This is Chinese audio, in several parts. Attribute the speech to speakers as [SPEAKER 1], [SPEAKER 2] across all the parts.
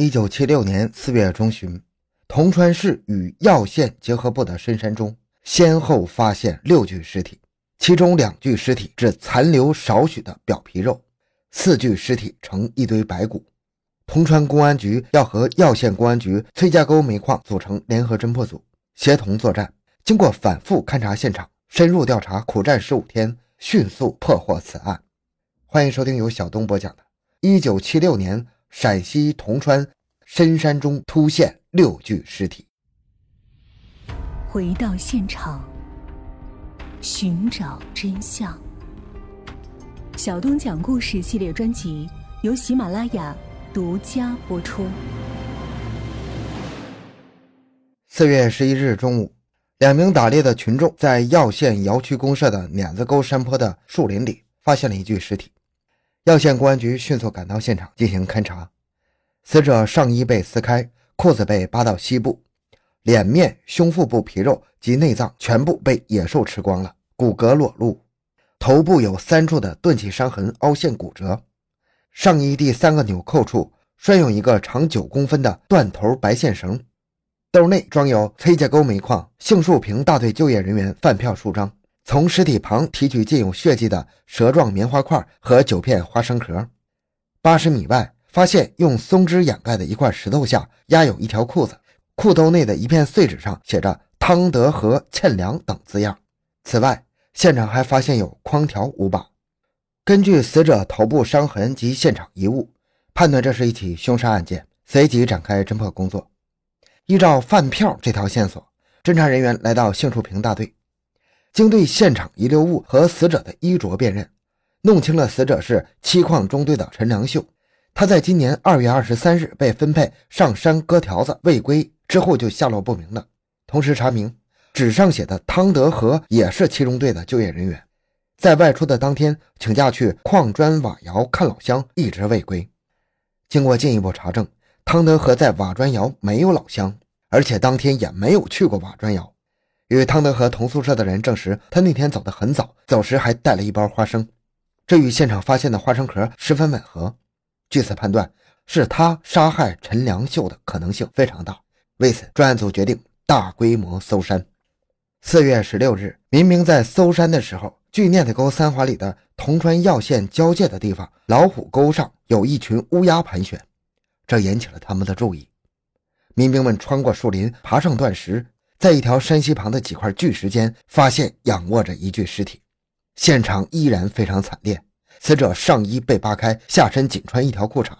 [SPEAKER 1] 一九七六年四月中旬，铜川市与耀县结合部的深山中，先后发现六具尸体，其中两具尸体只残留少许的表皮肉，四具尸体成一堆白骨。铜川公安局要和耀县公安局崔家沟煤矿组成联合侦破组，协同作战。经过反复勘察现场、深入调查，苦战十五天，迅速破获此案。欢迎收听由小东播讲的《一九七六年》。陕西铜川深山中突现六具尸体。
[SPEAKER 2] 回到现场，寻找真相。小东讲故事系列专辑由喜马拉雅独家播出。
[SPEAKER 1] 四月十一日中午，两名打猎的群众在耀县瑶区公社的碾子沟山坡的树林里发现了一具尸体。耀县公安局迅速赶到现场进行勘查，死者上衣被撕开，裤子被扒到膝部，脸面、胸腹部皮肉及内脏全部被野兽吃光了，骨骼裸露，头部有三处的钝器伤痕、凹陷骨折，上衣第三个纽扣处拴有一个长九公分的断头白线绳，兜内装有崔家沟煤矿杏树坪大队就业人员饭票数张。从尸体旁提取浸有血迹的蛇状棉花块和九片花生壳。八十米外发现用松枝掩盖的一块石头下压有一条裤子，裤兜内的一片碎纸上写着“汤德和欠粮”等字样。此外，现场还发现有筐条五把。根据死者头部伤痕及现场遗物，判断这是一起凶杀案件，随即展开侦破工作。依照饭票这条线索，侦查人员来到杏树坪大队。经对现场遗留物和死者的衣着辨认，弄清了死者是七矿中队的陈良秀。他在今年二月二十三日被分配上山割条子未归之后就下落不明了。同时查明，纸上写的汤德和也是七中队的就业人员，在外出的当天请假去矿砖瓦窑看老乡，一直未归。经过进一步查证，汤德和在瓦砖窑没有老乡，而且当天也没有去过瓦砖窑。与汤德和同宿舍的人证实，他那天走得很早，走时还带了一包花生，这与现场发现的花生壳十分吻合。据此判断，是他杀害陈良秀的可能性非常大。为此，专案组决定大规模搜山。四月十六日，民兵在搜山的时候，距念子沟三华里的铜川耀县交界的地方，老虎沟上有一群乌鸦盘旋，这引起了他们的注意。民兵们穿过树林，爬上断石。在一条山溪旁的几块巨石间，发现仰卧着一具尸体，现场依然非常惨烈。死者上衣被扒开，下身仅穿一条裤衩，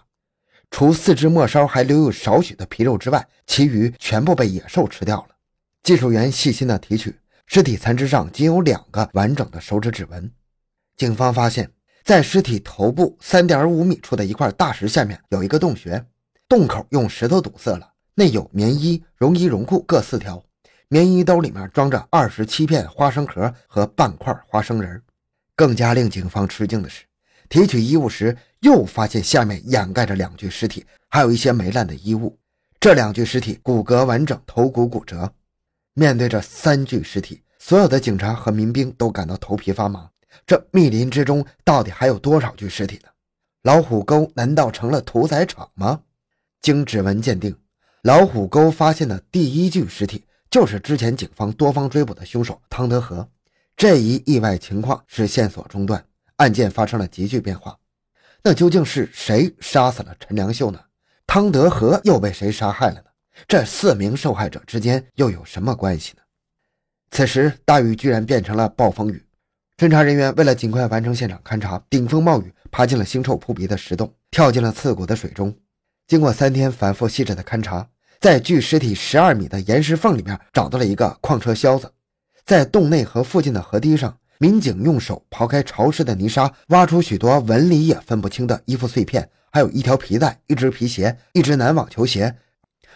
[SPEAKER 1] 除四肢末梢还留有少许的皮肉之外，其余全部被野兽吃掉了。技术员细心的提取尸体残肢上仅有两个完整的手指指纹。警方发现，在尸体头部三点五米处的一块大石下面有一个洞穴，洞口用石头堵塞了，内有棉衣、绒衣、绒裤各四条。棉衣兜里面装着二十七片花生壳和半块花生仁更加令警方吃惊的是，提取衣物时又发现下面掩盖着两具尸体，还有一些霉烂的衣物。这两具尸体骨骼完整，头骨骨折。面对着三具尸体，所有的警察和民兵都感到头皮发麻。这密林之中到底还有多少具尸体呢？老虎沟难道成了屠宰场吗？经指纹鉴定，老虎沟发现的第一具尸体。就是之前警方多方追捕的凶手汤德和，这一意外情况使线索中断，案件发生了急剧变化。那究竟是谁杀死了陈良秀呢？汤德和又被谁杀害了呢？这四名受害者之间又有什么关系呢？此时大雨居然变成了暴风雨，侦查人员为了尽快完成现场勘查，顶风冒雨爬进了腥臭扑鼻的石洞，跳进了刺骨的水中。经过三天反复细致的勘查。在距尸体十二米的岩石缝里面找到了一个矿车销子，在洞内和附近的河堤上，民警用手刨开潮湿的泥沙，挖出许多纹理也分不清的衣服碎片，还有一条皮带、一只皮鞋、一只男网球鞋，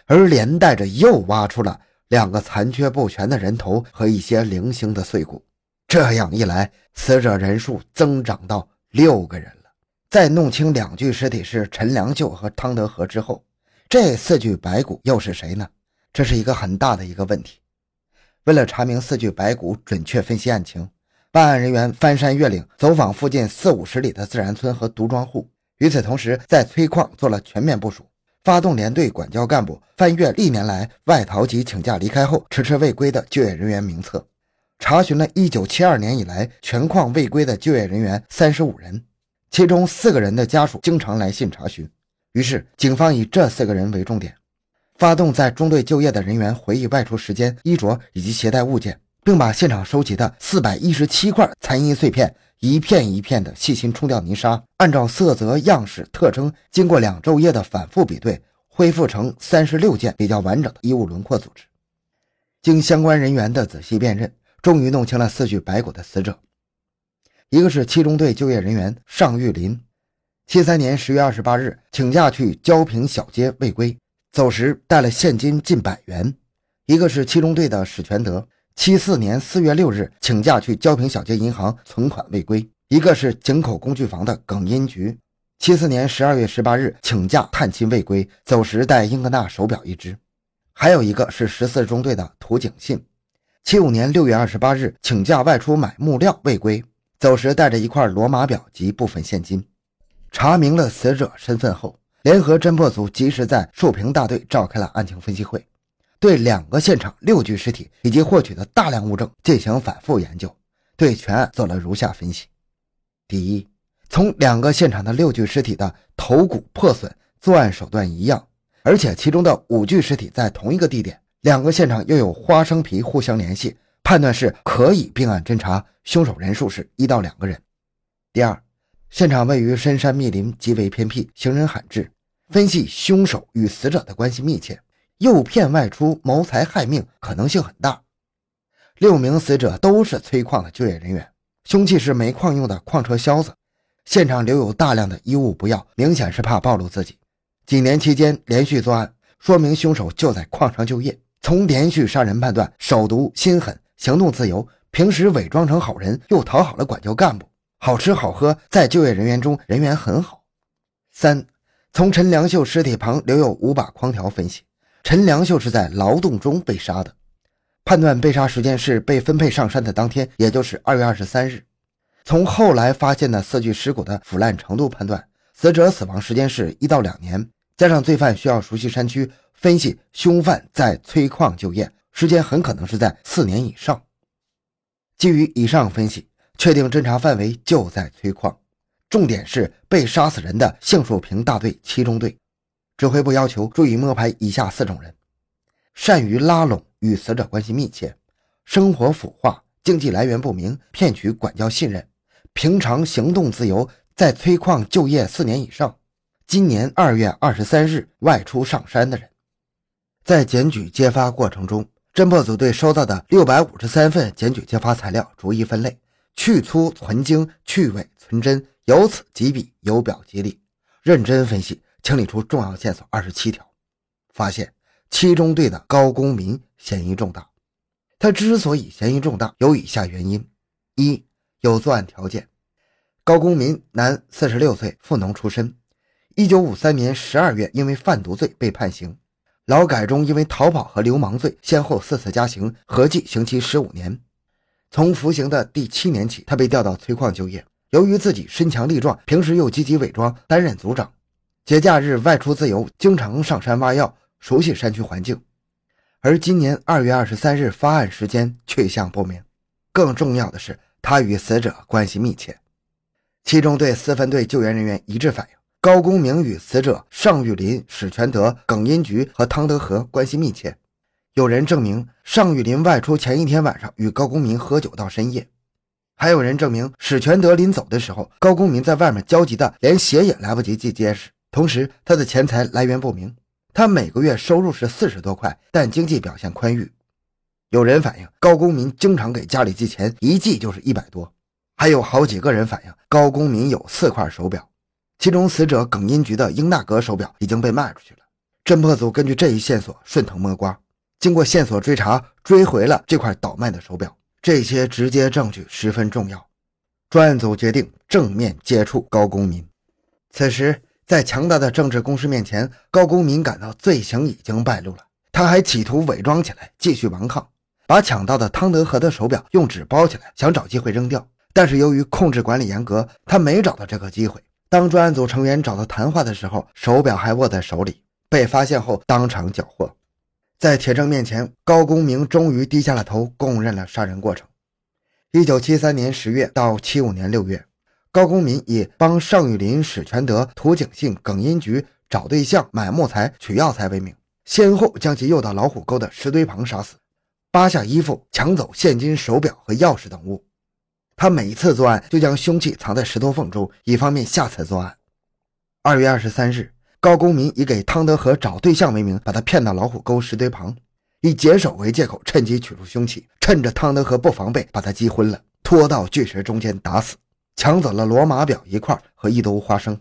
[SPEAKER 1] 而连带着又挖出了两个残缺不全的人头和一些零星的碎骨。这样一来，死者人数增长到六个人了。在弄清两具尸体是陈良秀和汤德和之后。这四具白骨又是谁呢？这是一个很大的一个问题。为了查明四具白骨，准确分析案情，办案人员翻山越岭，走访附近四五十里的自然村和独庄户。与此同时，在崔矿做了全面部署，发动连队管教干部翻阅历年来外逃及请假离开后迟迟未归的就业人员名册，查询了1972年以来全矿未归的就业人员35人，其中四个人的家属经常来信查询。于是，警方以这四个人为重点，发动在中队就业的人员回忆外出时间、衣着以及携带物件，并把现场收集的417块残衣碎片一片一片的细心冲掉泥沙，按照色泽、样式、特征，经过两昼夜的反复比对，恢复成三十六件比较完整的衣物轮廓组织。经相关人员的仔细辨认，终于弄清了四具白骨的死者。一个是七中队就业人员尚玉林，七三年十月二十八日请假去焦平小街未归，走时带了现金近百元；一个是七中队的史全德。七四年四月六日请假去焦平小街银行存款未归，一个是井口工具房的耿英菊。七四年十二月十八日请假探亲未归，走时带英格纳手表一只。还有一个是十四中队的涂景信，七五年六月二十八日请假外出买木料未归，走时带着一块罗马表及部分现金。查明了死者身份后，联合侦破组及时在树屏大队召开了案情分析会。对两个现场六具尸体以及获取的大量物证进行反复研究，对全案做了如下分析：第一，从两个现场的六具尸体的头骨破损、作案手段一样，而且其中的五具尸体在同一个地点，两个现场又有花生皮互相联系，判断是可以并案侦查，凶手人数是一到两个人。第二，现场位于深山密林，极为偏僻，行人罕至，分析凶手与死者的关系密切。诱骗外出谋财害命可能性很大。六名死者都是催矿的就业人员，凶器是煤矿用的矿车销子，现场留有大量的衣物不要，明显是怕暴露自己。几年期间连续作案，说明凶手就在矿上就业。从连续杀人判断，手毒心狠，行动自由，平时伪装成好人，又讨好了管教干部，好吃好喝，在就业人员中人缘很好。三，从陈良秀尸体旁留有五把筐条分析。陈良秀是在劳动中被杀的，判断被杀时间是被分配上山的当天，也就是二月二十三日。从后来发现的四具尸骨的腐烂程度判断，死者死亡时间是一到两年，加上罪犯需要熟悉山区，分析凶犯在催矿就业，时间很可能是在四年以上。基于以上分析，确定侦查范围就在催矿，重点是被杀死人的杏树坪大队七中队。指挥部要求注意摸排以下四种人：善于拉拢，与死者关系密切，生活腐化，经济来源不明，骗取管教信任，平常行动自由，在催矿就业四年以上，今年二月二十三日外出上山的人。在检举揭发过程中，侦破组对收到的六百五十三份检举揭发材料逐一分类，去粗存精，去伪存真，由此及彼，由表及里，认真分析。清理出重要线索二十七条，发现七中队的高公民嫌疑重大。他之所以嫌疑重大，有以下原因：一、有作案条件。高公民，男，四十六岁，富农出身。一九五三年十二月，因为贩毒罪被判刑。劳改中因为逃跑和流氓罪，先后四次加刑，合计刑期十五年。从服刑的第七年起，他被调到催矿就业。由于自己身强力壮，平时又积极伪装，担任组长。节假日外出自由，经常上山挖药，熟悉山区环境。而今年二月二十三日发案时间去向不明。更重要的是，他与死者关系密切。七中队四分队救援人员一致反映，高公明与死者尚玉林、史全德、耿英菊和汤德和关系密切。有人证明，尚玉林外出前一天晚上与高公明喝酒到深夜。还有人证明，史全德临走的时候，高公明在外面焦急的连鞋也来不及系结实。同时，他的钱财来源不明。他每个月收入是四十多块，但经济表现宽裕。有人反映，高公民经常给家里寄钱，一寄就是一百多。还有好几个人反映，高公民有四块手表，其中死者耿英菊的英纳格手表已经被卖出去了。侦破组根据这一线索顺藤摸瓜，经过线索追查，追回了这块倒卖的手表。这些直接证据十分重要。专案组决定正面接触高公民。此时。在强大的政治攻势面前，高公民感到罪行已经败露了。他还企图伪装起来，继续顽抗，把抢到的汤德和的手表用纸包起来，想找机会扔掉。但是由于控制管理严格，他没找到这个机会。当专案组成员找到谈话的时候，手表还握在手里。被发现后当场缴获。在铁证面前，高公明终于低下了头，供认了杀人过程。一九七三年十月到七五年六月，高公民以帮尚玉林、史全德、涂景信、耿英菊找对象、买木材、取药材为名，先后将其诱到老虎沟的石堆旁杀死，扒下衣服，抢走现金、手表和钥匙等物。他每一次作案就将凶器藏在石头缝中，以方便下次作案。二月二十三日。高公民以给汤德和找对象为名，把他骗到老虎沟石堆旁，以解手为借口，趁机取出凶器，趁着汤德和不防备，把他击昏了，拖到巨石中间打死，抢走了罗马表一块和一兜花生。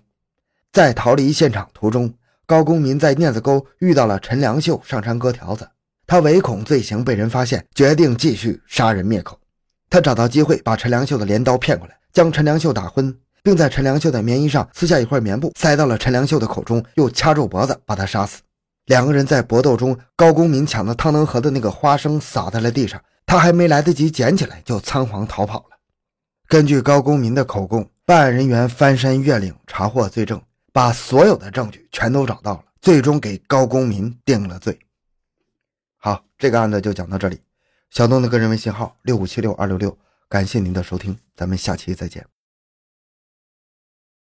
[SPEAKER 1] 在逃离现场途中，高公民在碾子沟遇到了陈良秀上山割条子，他唯恐罪行被人发现，决定继续杀人灭口。他找到机会，把陈良秀的镰刀骗过来，将陈良秀打昏。并在陈良秀的棉衣上撕下一块棉布，塞到了陈良秀的口中，又掐住脖子把他杀死。两个人在搏斗中，高公民抢的汤能和的那个花生洒在了地上，他还没来得及捡起来，就仓皇逃跑了。根据高公民的口供，办案人员翻山越岭查获罪证，把所有的证据全都找到了，最终给高公民定了罪。好，这个案子就讲到这里。小东的个人微信号六五七六二六六，感谢您的收听，咱们下期再见。